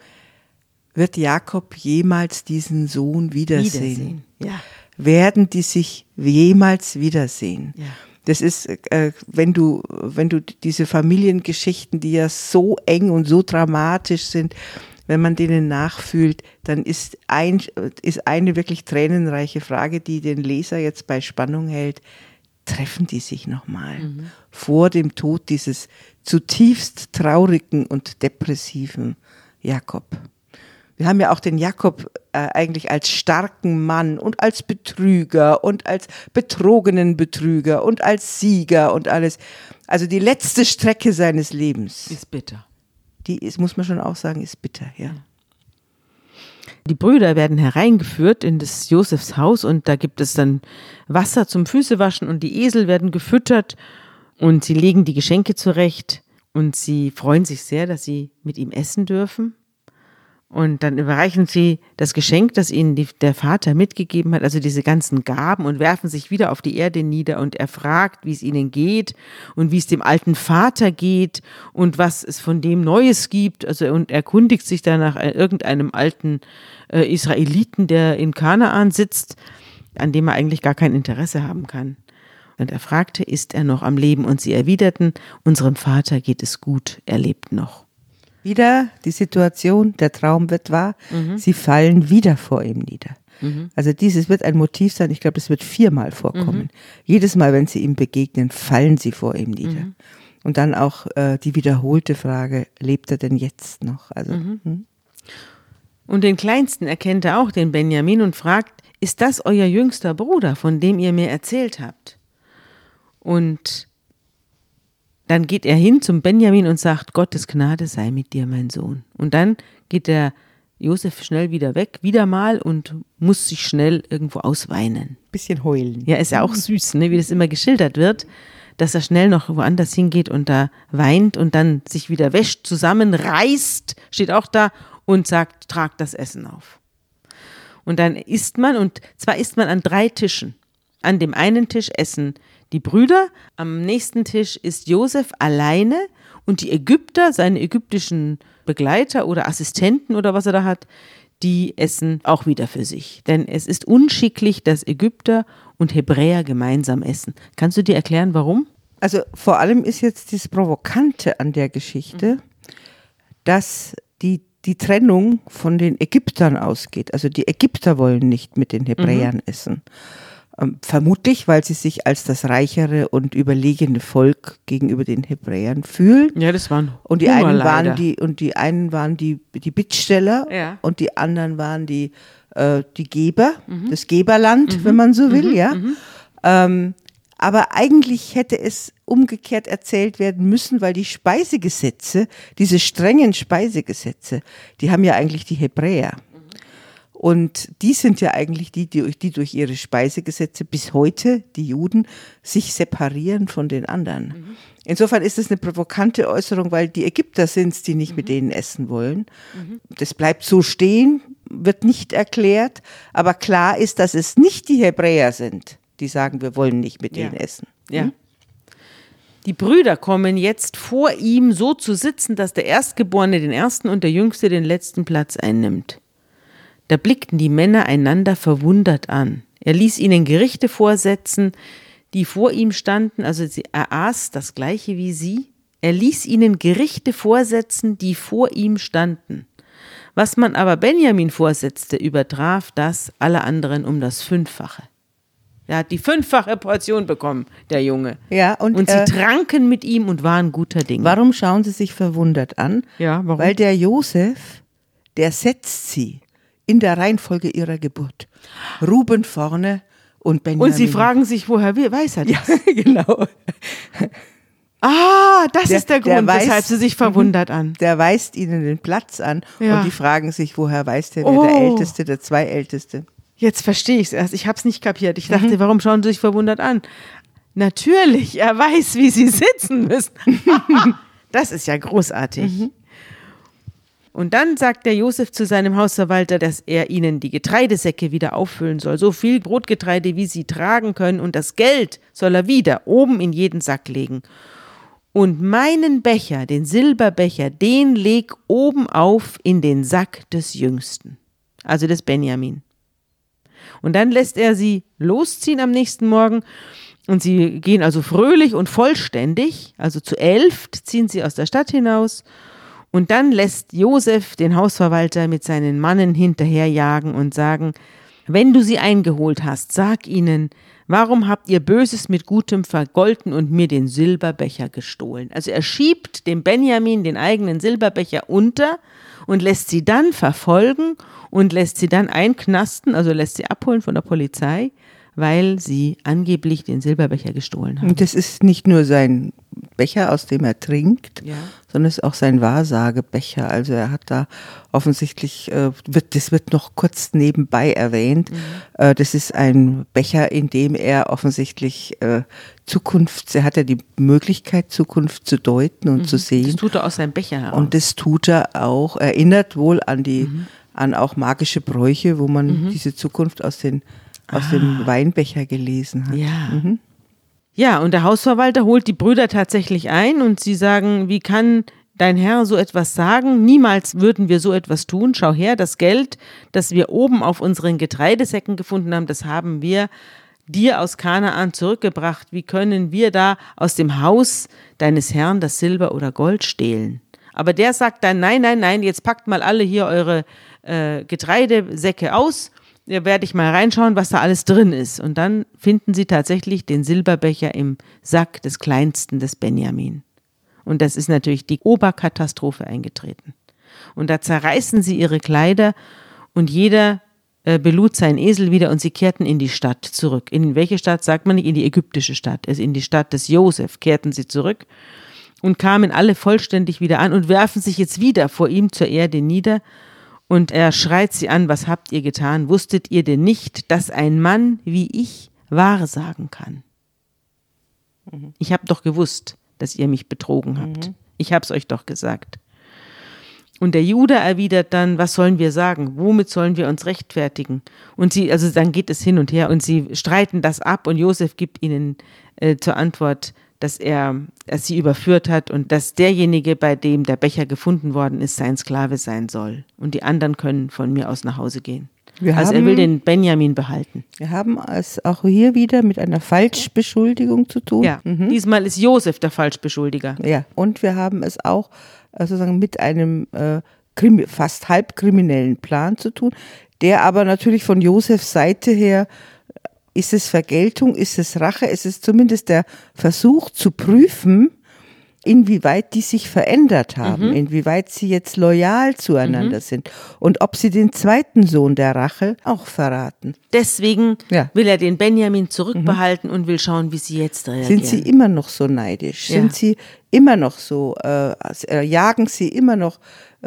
wird Jakob jemals diesen Sohn wiedersehen? wiedersehen. Ja. Werden die sich jemals wiedersehen? Ja. Das ist, äh, wenn du, wenn du diese Familiengeschichten, die ja so eng und so dramatisch sind, wenn man denen nachfühlt, dann ist, ein, ist eine wirklich tränenreiche Frage, die den Leser jetzt bei Spannung hält. Treffen die sich nochmal mhm. vor dem Tod dieses zutiefst traurigen und depressiven Jakob? Wir haben ja auch den Jakob äh, eigentlich als starken Mann und als Betrüger und als betrogenen Betrüger und als Sieger und alles. Also die letzte Strecke seines Lebens. Ist bitter. Die ist, muss man schon auch sagen, ist bitter, ja. Die Brüder werden hereingeführt in das Josefs Haus und da gibt es dann Wasser zum Füßewaschen und die Esel werden gefüttert und sie legen die Geschenke zurecht und sie freuen sich sehr, dass sie mit ihm essen dürfen. Und dann überreichen sie das Geschenk, das ihnen die, der Vater mitgegeben hat, also diese ganzen Gaben, und werfen sich wieder auf die Erde nieder. Und er fragt, wie es ihnen geht und wie es dem alten Vater geht und was es von dem Neues gibt. Also und erkundigt sich danach irgendeinem alten äh, Israeliten, der in Kanaan sitzt, an dem er eigentlich gar kein Interesse haben kann. Und er fragte, ist er noch am Leben? Und sie erwiderten, unserem Vater geht es gut, er lebt noch wieder die Situation, der Traum wird wahr, mhm. sie fallen wieder vor ihm nieder. Mhm. Also dieses wird ein Motiv sein, ich glaube, es wird viermal vorkommen. Mhm. Jedes Mal, wenn sie ihm begegnen, fallen sie vor ihm nieder. Mhm. Und dann auch äh, die wiederholte Frage, lebt er denn jetzt noch? Also, mhm. hm? Und den Kleinsten erkennt er auch, den Benjamin, und fragt, ist das euer jüngster Bruder, von dem ihr mir erzählt habt? Und dann geht er hin zum Benjamin und sagt, Gottes Gnade sei mit dir, mein Sohn. Und dann geht der Josef schnell wieder weg, wieder mal und muss sich schnell irgendwo ausweinen. Bisschen heulen. Ja, ist ja auch süß, ne, wie das immer geschildert wird, dass er schnell noch woanders hingeht und da weint und dann sich wieder wäscht, zusammenreißt, steht auch da und sagt, tragt das Essen auf. Und dann isst man, und zwar isst man an drei Tischen. An dem einen Tisch essen die Brüder, am nächsten Tisch ist Josef alleine und die Ägypter, seine ägyptischen Begleiter oder Assistenten oder was er da hat, die essen auch wieder für sich. Denn es ist unschicklich, dass Ägypter und Hebräer gemeinsam essen. Kannst du dir erklären, warum? Also vor allem ist jetzt das Provokante an der Geschichte, dass die, die Trennung von den Ägyptern ausgeht. Also die Ägypter wollen nicht mit den Hebräern essen. Ähm, vermutlich, weil sie sich als das reichere und überlegene Volk gegenüber den Hebräern fühlen. Ja, das waren Und die einen waren die und die einen waren die die Bittsteller Ja. und die anderen waren die äh, die Geber, das Geberland, wenn man so will, ja. Ähm, aber eigentlich hätte es umgekehrt erzählt werden müssen, weil die Speisegesetze, diese strengen Speisegesetze, die haben ja eigentlich die Hebräer. Und die sind ja eigentlich die, die, die durch ihre Speisegesetze bis heute, die Juden, sich separieren von den anderen. Insofern ist es eine provokante Äußerung, weil die Ägypter sind es, die nicht mit denen essen wollen. Das bleibt so stehen, wird nicht erklärt, aber klar ist, dass es nicht die Hebräer sind, die sagen, wir wollen nicht mit Ja. denen essen. Ja. Die Brüder kommen jetzt vor ihm so zu sitzen, dass der Erstgeborene den ersten und der Jüngste den letzten Platz einnimmt. Da blickten die Männer einander verwundert an. Er ließ ihnen Gerichte vorsetzen, die vor ihm standen, also sie, er aß das gleiche wie sie. Er ließ ihnen Gerichte vorsetzen, die vor ihm standen. Was man aber Benjamin vorsetzte, übertraf das aller anderen um das Fünffache. Er hat die fünffache Portion bekommen, der Junge. Ja, und, Und sie äh, tranken mit ihm und waren guter Dinge. Warum schauen Sie sich verwundert an? Ja, warum? Weil der Josef, der setzt sie in der Reihenfolge ihrer Geburt. Ruben vorne und Benjamin. Und sie fragen sich, woher wir- weiß er das? Ja, genau. Ah, das Der- ist der der Grund, weiß- weshalb sie sich verwundert an. Der weist ihnen den Platz an Ja. und die fragen sich, woher weiß der, wer Oh. der Älteste, der Zweiälteste. Jetzt verstehe ich es erst. Ich habe es nicht kapiert. Ich Mhm. dachte, warum schauen sie sich verwundert an? Natürlich, er weiß, wie sie sitzen müssen. das ist ja großartig. Mhm. Und dann sagt der Josef zu seinem Hausverwalter, dass er ihnen die Getreidesäcke wieder auffüllen soll. So viel Brotgetreide, wie sie tragen können. Und das Geld soll er wieder oben in jeden Sack legen. Und meinen Becher, den Silberbecher, den leg oben auf in den Sack des Jüngsten. Also des Benjamin. Und dann lässt er sie losziehen am nächsten Morgen. Und sie gehen also fröhlich und vollständig, also zu elf ziehen sie aus der Stadt hinaus. Und dann lässt Josef den Hausverwalter mit seinen Mannen hinterherjagen und sagen, wenn du sie eingeholt hast, sag ihnen, warum habt ihr Böses mit Gutem vergolten und mir den Silberbecher gestohlen? Also er schiebt dem Benjamin den eigenen Silberbecher unter und lässt sie dann verfolgen und lässt sie dann einknasten, also lässt sie abholen von der Polizei, weil sie angeblich den Silberbecher gestohlen haben. Und das ist nicht nur sein Becher, aus dem er trinkt, Ja. sondern es ist auch sein Wahrsagebecher. Also er hat da offensichtlich, äh, wird, das wird noch kurz nebenbei erwähnt, Mhm. äh, das ist ein Becher, in dem er offensichtlich äh, Zukunft, er hat ja die Möglichkeit, Zukunft zu deuten und zu Mhm. Das sehen. tut er aus seinem Becher heraus. Und das tut er auch, erinnert wohl an die, Mhm. an auch magische Bräuche, wo man diese Zukunft aus den aus dem Weinbecher gelesen hat. Ah. Ja. Ja, und der Hausverwalter holt die Brüder tatsächlich ein und sie sagen, wie kann dein Herr so etwas sagen? Niemals würden wir so etwas tun. Schau her, das Geld, das wir oben auf unseren Getreidesäcken gefunden haben, das haben wir dir aus Kanaan zurückgebracht. Wie können wir da aus dem Haus deines Herrn das Silber oder Gold stehlen? Aber der sagt dann, nein, nein, nein, jetzt packt mal alle hier eure äh, Getreidesäcke aus. Da werde ich mal reinschauen, was da alles drin ist. Und dann finden sie tatsächlich den Silberbecher im Sack des Kleinsten des Benjamin. Und das ist natürlich die Oberkatastrophe eingetreten. Und da zerreißen sie ihre Kleider und jeder äh, belud seinen Esel wieder und sie kehrten in die Stadt zurück. In welche Stadt sagt man nicht? In die ägyptische Stadt. Also in die Stadt des Josef kehrten sie zurück und kamen alle vollständig wieder an und werfen sich jetzt wieder vor ihm zur Erde nieder. Und er schreit sie an, was habt ihr getan? Wusstet ihr denn nicht, dass ein Mann wie ich wahrsagen kann? Ich habe doch gewusst, dass ihr mich betrogen habt. Ich hab's euch doch gesagt. Und der Jude erwidert dann, was sollen wir sagen? Womit sollen wir uns rechtfertigen? Und sie, also dann geht es hin und her und sie streiten das ab und Josef gibt ihnen äh, zur Antwort, dass er, dass sie überführt hat und dass derjenige, bei dem der Becher gefunden worden ist, sein Sklave sein soll. Und die anderen können von mir aus nach Hause gehen. Wir also haben, er will den Benjamin behalten. Wir haben es auch hier wieder mit einer Falschbeschuldigung zu tun. Ja, diesmal ist Josef der Falschbeschuldiger. Ja, und wir haben es auch äh, sozusagen mit einem äh, fast halbkriminellen Plan zu tun, der aber natürlich von Josefs Seite her ist es Vergeltung, ist es Rache, ist es zumindest der Versuch zu prüfen, inwieweit die sich verändert haben, inwieweit sie jetzt loyal zueinander sind und ob sie den zweiten Sohn der Rache auch verraten. Deswegen Ja. will er den Benjamin zurückbehalten und will schauen, wie sie jetzt reagieren. Sind sie immer noch so neidisch? Ja. Sind sie immer noch so, äh, äh, jagen sie immer noch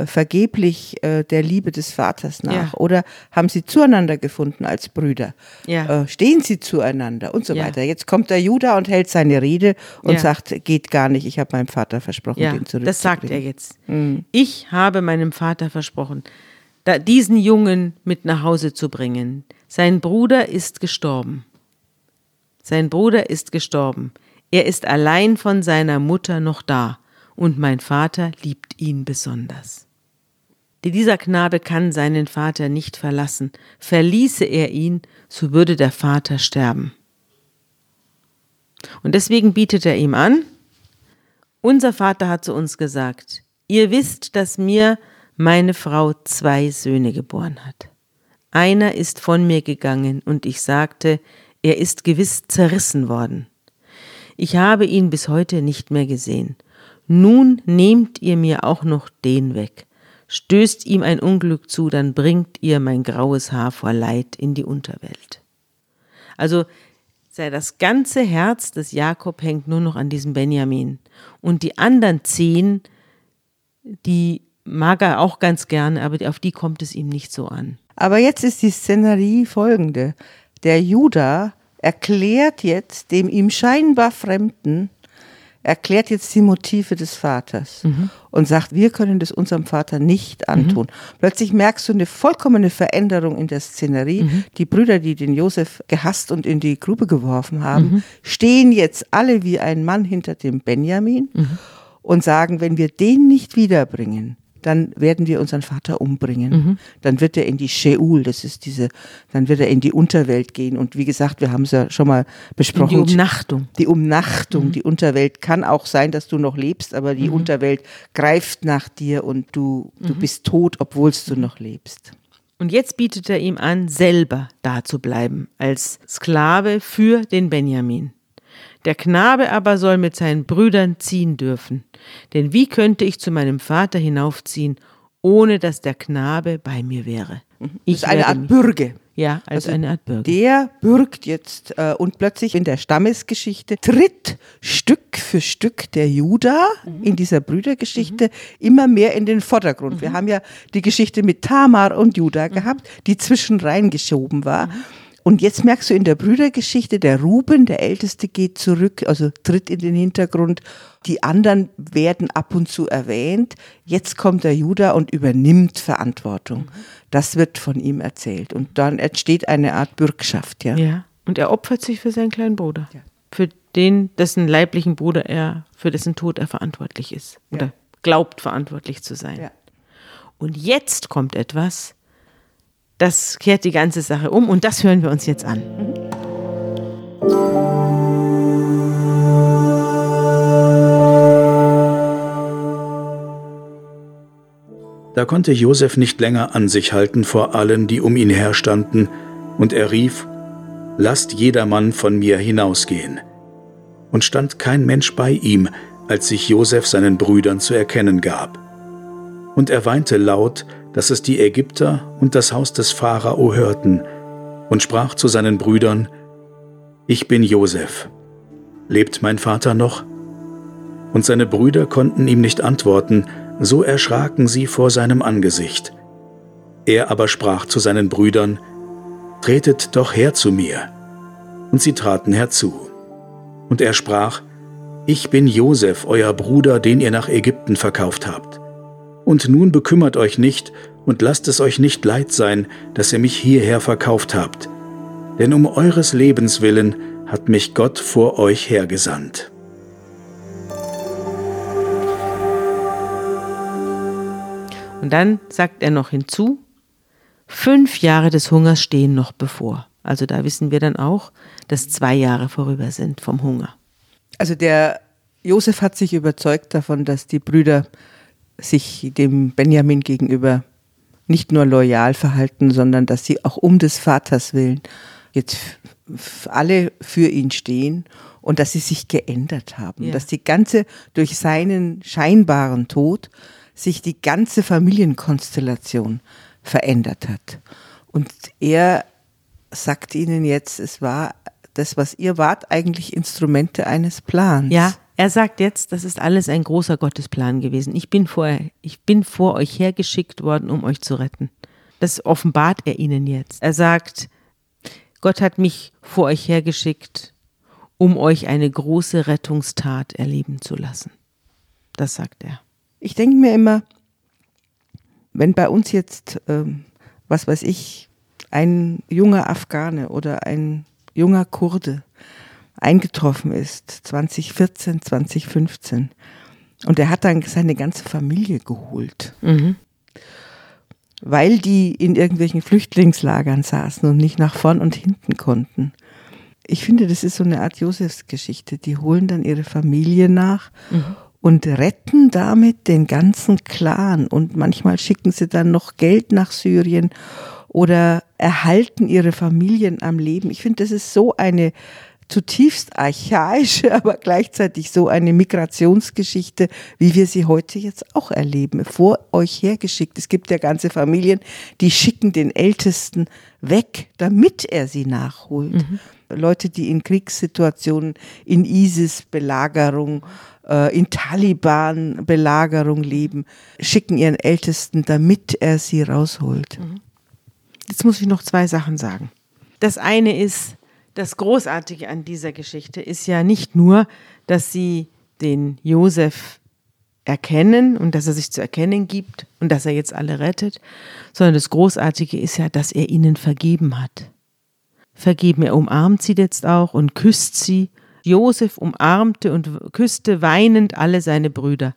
vergeblich äh, der Liebe des Vaters nach? Ja. Oder haben sie zueinander gefunden als Brüder? Ja. Äh, stehen sie zueinander und so Ja. weiter? Jetzt kommt der Judah und hält seine Rede und sagt, geht gar nicht, ich habe meinem Vater versprochen, Ja, den zurückzubringen. das sagt er jetzt. Ich habe meinem Vater versprochen, diesen Jungen mit nach Hause zu bringen. Sein Bruder ist gestorben. Sein Bruder ist gestorben. Er ist allein von seiner Mutter noch da, und mein Vater liebt ihn besonders. Dieser Knabe kann seinen Vater nicht verlassen. Verließe er ihn, so würde der Vater sterben. Und deswegen bietet er ihm an, unser Vater hat zu uns gesagt, ihr wisst, dass mir meine Frau zwei Söhne geboren hat. Einer ist von mir gegangen und ich sagte, er ist gewiss zerrissen worden. Ich habe ihn bis heute nicht mehr gesehen. Nun nehmt ihr mir auch noch den weg. Stößt ihm ein Unglück zu, dann bringt ihr mein graues Haar vor Leid in die Unterwelt. Also sei das ganze Herz des Jakob hängt nur noch an diesem Benjamin. Und die anderen zehn, die mag er auch ganz gerne, aber auf die kommt es ihm nicht so an. Aber jetzt ist die Szenerie folgende. Der Judah erklärt jetzt dem ihm scheinbar Fremden, erklärt jetzt die Motive des Vaters und sagt, wir können das unserem Vater nicht antun. Plötzlich merkst du eine vollkommene Veränderung in der Szenerie. Die Brüder, die den Josef gehasst und in die Grube geworfen haben, stehen jetzt alle wie ein Mann hinter dem Benjamin und sagen, wenn wir den nicht wiederbringen, dann werden wir unseren Vater umbringen. Mhm. Dann wird er in die Sheol, das ist diese, dann wird er in die Unterwelt gehen. Und wie gesagt, wir haben es ja schon mal In besprochen. die Umnachtung. Die Umnachtung, Mhm. die Unterwelt kann auch sein, dass du noch lebst, aber die Unterwelt greift nach dir und du, du Mhm. bist tot, obwohl du noch lebst. Und jetzt bietet er ihm an, selber da zu bleiben, als Sklave für den Benjamin. Der Knabe aber soll mit seinen Brüdern ziehen dürfen. Denn wie könnte ich zu meinem Vater hinaufziehen, ohne dass der Knabe bei mir wäre? Das ist eine Art mich- Bürge. Ja, als Also eine Art Bürger. Der bürgt jetzt äh, und plötzlich in der Stammesgeschichte tritt Stück für Stück der Judah in dieser Brüdergeschichte immer mehr in den Vordergrund. Wir haben ja die Geschichte mit Tamar und Judah gehabt, die zwischen reingeschoben war. Und jetzt merkst du in der Brüdergeschichte, der Ruben, der Älteste, geht zurück, also tritt in den Hintergrund. Die anderen werden ab und zu erwähnt. Jetzt kommt der Judah und übernimmt Verantwortung. Das wird von ihm erzählt. Und dann entsteht eine Art Bürgschaft, ja. Ja. Und er opfert sich für seinen kleinen Bruder. Für den, dessen leiblichen Bruder er, für dessen Tod er verantwortlich ist. Oder Ja. glaubt verantwortlich zu sein. Ja. Und jetzt kommt etwas, das kehrt die ganze Sache um und das hören wir uns jetzt an. Da konnte Josef nicht länger an sich halten vor allen, die um ihn her standen, und er rief, Lasst jedermann von mir hinausgehen. Und stand kein Mensch bei ihm, als sich Josef seinen Brüdern zu erkennen gab. Und er weinte laut, dass es die Ägypter und das Haus des Pharao hörten, und sprach zu seinen Brüdern, Ich bin Josef. Lebt mein Vater noch? Und seine Brüder konnten ihm nicht antworten, so erschraken sie vor seinem Angesicht. Er aber sprach zu seinen Brüdern, Tretet doch her zu mir. Und sie traten herzu. Und er sprach, Ich bin Josef, euer Bruder, den ihr nach Ägypten verkauft habt. Und nun bekümmert euch nicht und lasst es euch nicht leid sein, dass ihr mich hierher verkauft habt. Denn um eures Lebens willen hat mich Gott vor euch hergesandt. Und dann sagt er noch hinzu, fünf Jahre des Hungers stehen noch bevor. Also da wissen wir dann auch, dass zwei Jahre vorüber sind vom Hunger. Also der Josef hat sich überzeugt davon, dass die Brüder sich dem Benjamin gegenüber nicht nur loyal verhalten, sondern dass sie auch um des Vaters willen jetzt alle für ihn stehen und dass sie sich geändert haben, ja. dass die ganze durch seinen scheinbaren Tod sich die ganze Familienkonstellation verändert hat. Und er sagt ihnen jetzt, es war das, was ihr wart, eigentlich Instrumente eines Plans. Ja, er sagt jetzt, das ist alles ein großer Gottesplan gewesen. Ich bin vor, ich bin vor euch hergeschickt worden, um euch zu retten. Das offenbart er ihnen jetzt. Er sagt, Gott hat mich vor euch hergeschickt, um euch eine große Rettungstat erleben zu lassen. Das sagt er. Ich denke mir immer, wenn bei uns jetzt, ähm, was weiß ich, ein junger Afghane oder ein junger Kurde eingetroffen ist, 2014, 2015, und er hat dann seine ganze Familie geholt, mhm. weil die in irgendwelchen Flüchtlingslagern saßen und nicht nach vorn und hinten konnten. Ich finde, das ist so eine Art Josefsgeschichte. Die holen dann ihre Familie nach mhm und retten damit den ganzen Clan. Und manchmal schicken sie dann noch Geld nach Syrien oder erhalten ihre Familien am Leben. Ich finde, das ist so eine zutiefst archaische, aber gleichzeitig so eine Migrationsgeschichte, wie wir sie heute jetzt auch erleben, vor euch hergeschickt. Es gibt ja ganze Familien, die schicken den Ältesten weg, damit er sie nachholt. Mhm. Leute, die in Kriegssituationen, in ISIS-Belagerung, äh, in Taliban-Belagerung leben, schicken ihren Ältesten, damit er sie rausholt. Mhm. Jetzt muss ich noch zwei Sachen sagen. Das eine ist, das Großartige an dieser Geschichte ist ja nicht nur, dass sie den Josef erkennen und dass er sich zu erkennen gibt und dass er jetzt alle rettet, sondern das Großartige ist ja, dass er ihnen vergeben hat. Vergeben, er umarmt sie jetzt auch und küsst sie Josef umarmte und küsste weinend alle seine Brüder.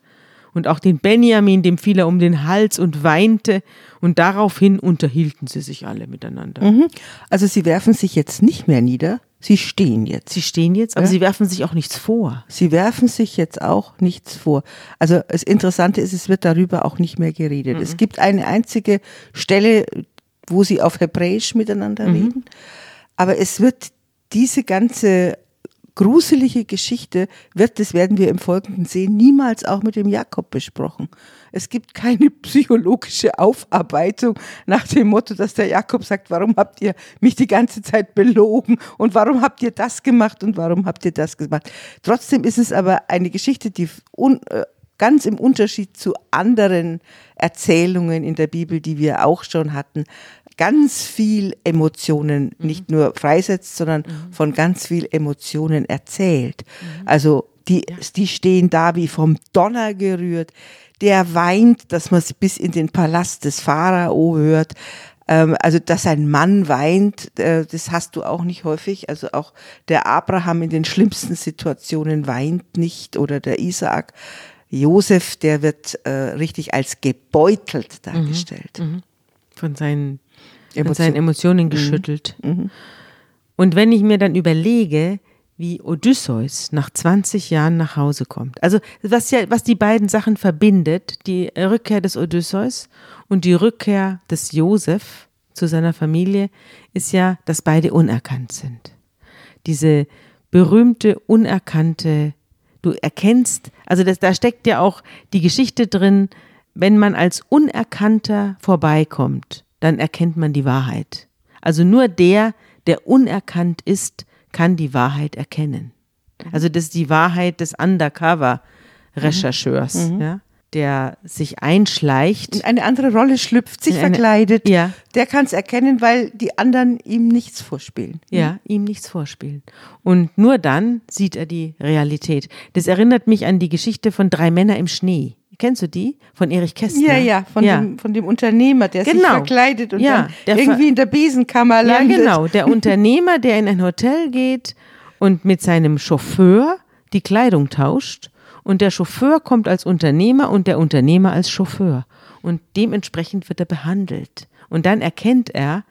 Und auch den Benjamin, dem fiel er um den Hals und weinte, und daraufhin unterhielten sie sich alle miteinander. Mhm. Also sie werfen sich jetzt nicht mehr nieder, sie stehen jetzt. Sie stehen jetzt, aber ja? sie werfen sich auch nichts vor. Sie werfen sich jetzt auch nichts vor. Also das Interessante ist, es wird darüber auch nicht mehr geredet. Mhm. Es gibt eine einzige Stelle, wo sie auf Hebräisch miteinander mhm. reden, aber es wird diese ganze gruselige Geschichte wird, das werden wir im Folgenden sehen, niemals auch mit dem Jakob besprochen. Es gibt keine psychologische Aufarbeitung nach dem Motto, dass der Jakob sagt, warum habt ihr mich die ganze Zeit belogen und warum habt ihr das gemacht und warum habt ihr das gemacht. Trotzdem ist es aber eine Geschichte, die un, äh, ganz im Unterschied zu anderen Erzählungen in der Bibel, die wir auch schon hatten, ganz viel Emotionen mhm. nicht nur freisetzt, sondern mhm. von ganz viel Emotionen erzählt. Mhm. Also die, ja. die stehen da wie vom Donner gerührt. Der weint, dass man es bis in den Palast des Pharao hört. Ähm, also, dass ein Mann weint, äh, das hast du auch nicht häufig. Also auch der Abraham in den schlimmsten Situationen weint nicht oder der Isaak. Josef, der wird äh, richtig als gebeutelt mhm. dargestellt. Mhm. Von seinen Emotion. seinen Emotionen mhm. geschüttelt. Mhm. Und wenn ich mir dann überlege, wie Odysseus nach 20 Jahren nach Hause kommt. Also was ja, was die beiden Sachen verbindet, die Rückkehr des Odysseus und die Rückkehr des Josef zu seiner Familie, ist ja, dass beide unerkannt sind. Diese berühmte, unerkannte, du erkennst, also das, da steckt ja auch die Geschichte drin, wenn man als Unerkannter vorbeikommt, dann erkennt man die Wahrheit. Also nur der, der unerkannt ist, kann die Wahrheit erkennen. Also das ist die Wahrheit des Undercover-Rechercheurs. Mhm. Ja? der sich einschleicht. In eine andere Rolle schlüpft, sich In eine- verkleidet, Ja. der kann es erkennen, weil die anderen ihm nichts vorspielen. Ja, ihm nichts vorspielen. Und nur dann sieht er die Realität. Das erinnert mich an die Geschichte von Drei Männer im Schnee. Kennst du die? Von Erich Kästner. Ja, ja, von, Dem, von dem Unternehmer, der sich Genau. verkleidet und Ja, dann irgendwie in der Besenkammer Ja, landet. genau. Der Unternehmer, der in ein Hotel geht und mit seinem Chauffeur die Kleidung tauscht. Und der Chauffeur kommt als Unternehmer und der Unternehmer als Chauffeur. Und dementsprechend wird er behandelt. Und dann erkennt er,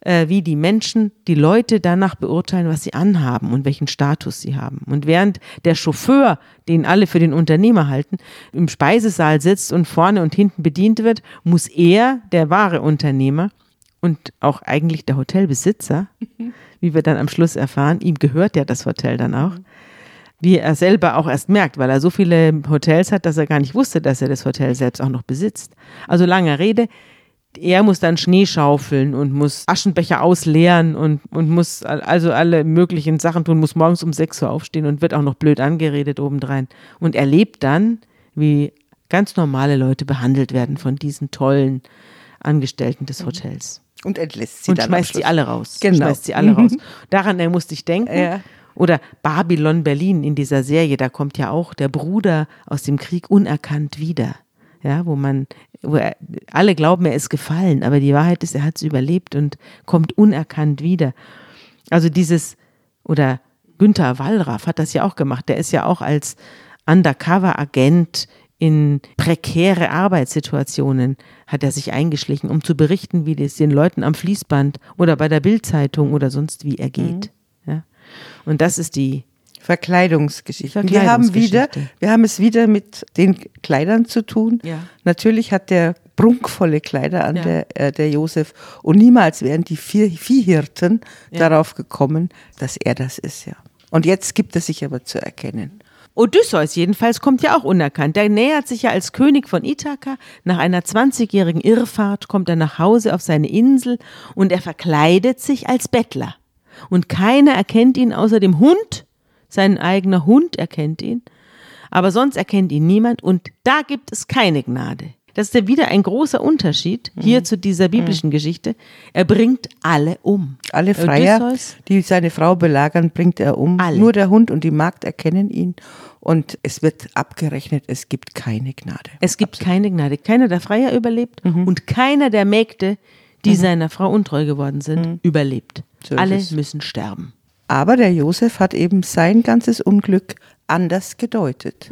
äh, wie die Menschen, die Leute danach beurteilen, was sie anhaben und welchen Status sie haben. Und während der Chauffeur, den alle für den Unternehmer halten, im Speisesaal sitzt und vorne und hinten bedient wird, muss er, der wahre Unternehmer und auch eigentlich der Hotelbesitzer, wie wir dann am Schluss erfahren, ihm gehört ja das Hotel dann auch, wie er selber auch erst merkt, weil er so viele Hotels hat, dass er gar nicht wusste, dass er das Hotel selbst auch noch besitzt. Also lange Rede, er muss dann Schnee schaufeln und muss Aschenbecher ausleeren und, und muss al- also alle möglichen Sachen tun, muss morgens um 6 Uhr aufstehen und wird auch noch blöd angeredet obendrein. Und erlebt dann, wie ganz normale Leute behandelt werden von diesen tollen Angestellten des Hotels. Und entlässt sie und dann am schmeißt Schluss. alle raus. Genau. Schmeißt sie alle raus. Daran er musste ich denken. Ja. Oder Babylon Berlin in dieser Serie, da kommt ja auch der Bruder aus dem Krieg unerkannt wieder. Ja, wo man, alle glauben, er ist gefallen, aber die Wahrheit ist, er hat es überlebt und kommt unerkannt wieder. Also dieses, oder Günther Wallraff hat das ja auch gemacht. Der ist ja auch als Undercover-Agent in prekäre Arbeitssituationen hat er sich eingeschlichen, um zu berichten, wie es den Leuten am Fließband oder bei der Bildzeitung oder sonst wie ergeht. Ja. Und das ist die Verkleidungsgeschichten. Wir haben wieder, Verkleidungsgeschichte. wir haben es wieder mit den Kleidern zu tun. Ja. Natürlich hat der prunkvolle Kleider an, Ja. der, äh, der Josef. Und niemals wären die vier Viehhirten Ja. darauf gekommen, dass er das ist, ja. Und jetzt gibt es sich aber zu erkennen. Odysseus jedenfalls kommt ja auch unerkannt. Der nähert sich ja als König von Ithaka. Nach einer 20-jährigen Irrfahrt kommt er nach Hause auf seine Insel und er verkleidet sich als Bettler. Und keiner erkennt ihn außer dem Hund. Sein eigener Hund erkennt ihn. Aber sonst erkennt ihn niemand und da gibt es keine Gnade. Das ist ja wieder ein großer Unterschied hier zu dieser biblischen Geschichte. Er bringt alle um. Alle Freier, Odysseus die seine Frau belagern, bringt er um. Alle. Nur der Hund und die Magd erkennen ihn. Und es wird abgerechnet, es gibt keine Gnade. Es gibt keine Gnade. Keiner der Freier überlebt und keiner der Mägde, die seiner Frau untreu geworden sind, überlebt. So Alle müssen sterben. Aber der Josef hat eben sein ganzes Unglück anders gedeutet.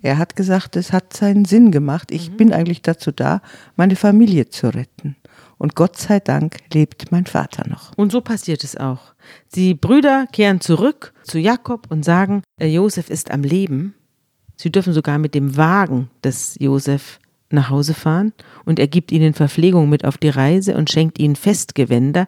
Er hat gesagt, es hat seinen Sinn gemacht. Ich bin eigentlich dazu da, meine Familie zu retten. Und Gott sei Dank lebt mein Vater noch. Und so passiert es auch. Die Brüder kehren zurück zu Jakob und sagen, äh, Josef ist am Leben. Sie dürfen sogar mit dem Wagen des Josef nach Hause fahren und er gibt ihnen Verpflegung mit auf die Reise und schenkt ihnen Festgewänder.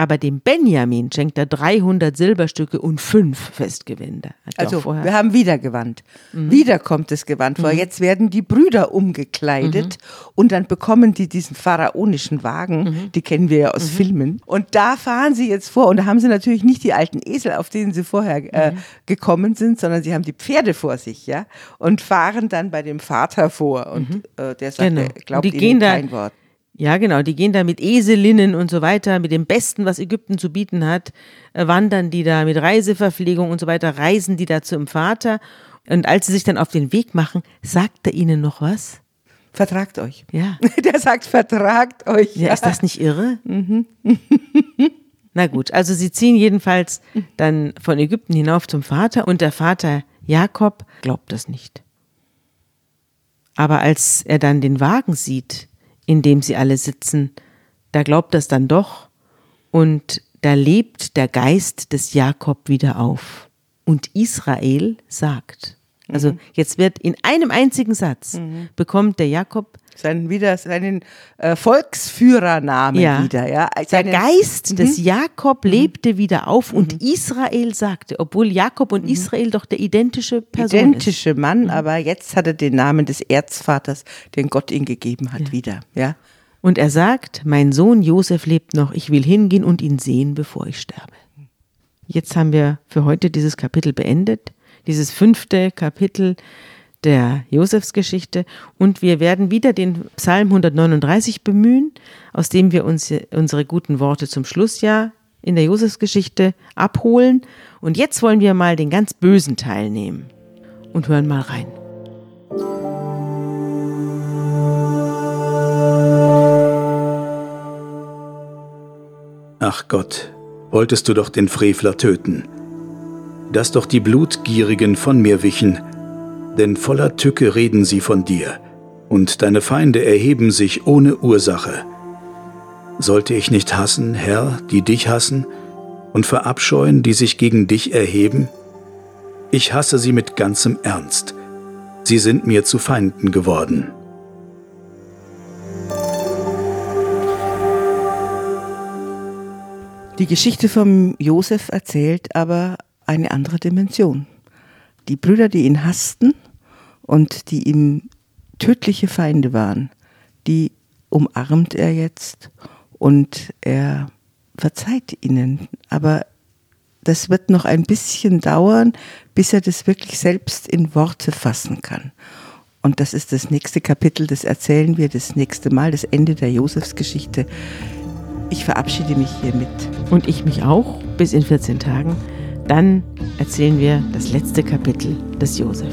Aber dem Benjamin schenkt er 300 Silberstücke und fünf Festgewänder. Er Also, vorher- wir haben wieder Gewand. Wieder kommt das Gewand vor. Jetzt werden die Brüder umgekleidet und dann bekommen die diesen pharaonischen Wagen. Die kennen wir ja aus Filmen. Und da fahren sie jetzt vor. Und da haben sie natürlich nicht die alten Esel, auf denen sie vorher äh, gekommen sind, sondern sie haben die Pferde vor sich, ja. Und fahren dann bei dem Vater vor. Und äh, der sagt, Genau. glaubt die ihnen gehen da- kein Wort. Ja, genau. Die gehen da mit Eselinnen und so weiter, mit dem Besten, was Ägypten zu bieten hat, äh, wandern die da mit Reiseverpflegung und so weiter, reisen die da zum Vater. Und als sie sich dann auf den Weg machen, sagt er ihnen noch was? Vertragt euch. Ja. Der sagt, vertragt euch. Ja, ist das nicht irre? Na gut, also sie ziehen jedenfalls dann von Ägypten hinauf zum Vater und der Vater Jakob glaubt das nicht. Aber als er dann den Wagen sieht, in dem sie alle sitzen, da glaubt das dann doch. Und da lebt der Geist des Jakob wieder auf. Und Israel sagt, also jetzt wird in einem einzigen Satz bekommt der Jakob Seinen, wieder seinen äh, Volksführernamen Ja. wieder. Ja? Der Seinen, Geist des Jakob lebte wieder auf und Israel sagte, obwohl Jakob und Israel doch der identische Person identische Mann, aber jetzt hat er den Namen des Erzvaters, den Gott ihm gegeben hat, wieder. Ja? ist. Und er sagt, mein Sohn Josef lebt noch, ich will hingehen und ihn sehen, bevor ich sterbe. Jetzt haben wir für heute dieses Kapitel beendet, dieses fünfte Kapitel der Josefsgeschichte und wir werden wieder den Psalm 139 bemühen, aus dem wir uns unsere guten Worte zum Schluss ja in der Josefsgeschichte abholen. Und jetzt wollen wir mal den ganz bösen Teil nehmen und hören mal rein. Ach Gott, wolltest du doch den Frevler töten, dass doch die Blutgierigen von mir wichen, denn voller Tücke reden sie von dir, und deine Feinde erheben sich ohne Ursache. Sollte ich nicht hassen, Herr, die dich hassen, und verabscheuen, die sich gegen dich erheben? Ich hasse sie mit ganzem Ernst. Sie sind mir zu Feinden geworden. Die Geschichte von Josef erzählt aber eine andere Dimension. Die Brüder, die ihn hassten und die ihm tödliche Feinde waren, die umarmt er jetzt und er verzeiht ihnen. Aber das wird noch ein bisschen dauern, bis er das wirklich selbst in Worte fassen kann. Und das ist das nächste Kapitel, das erzählen wir das nächste Mal, das Ende der Josefsgeschichte. Ich verabschiede mich hiermit. Und ich mich auch, bis in 14 Tagen. Dann erzählen wir das letzte Kapitel des Josef.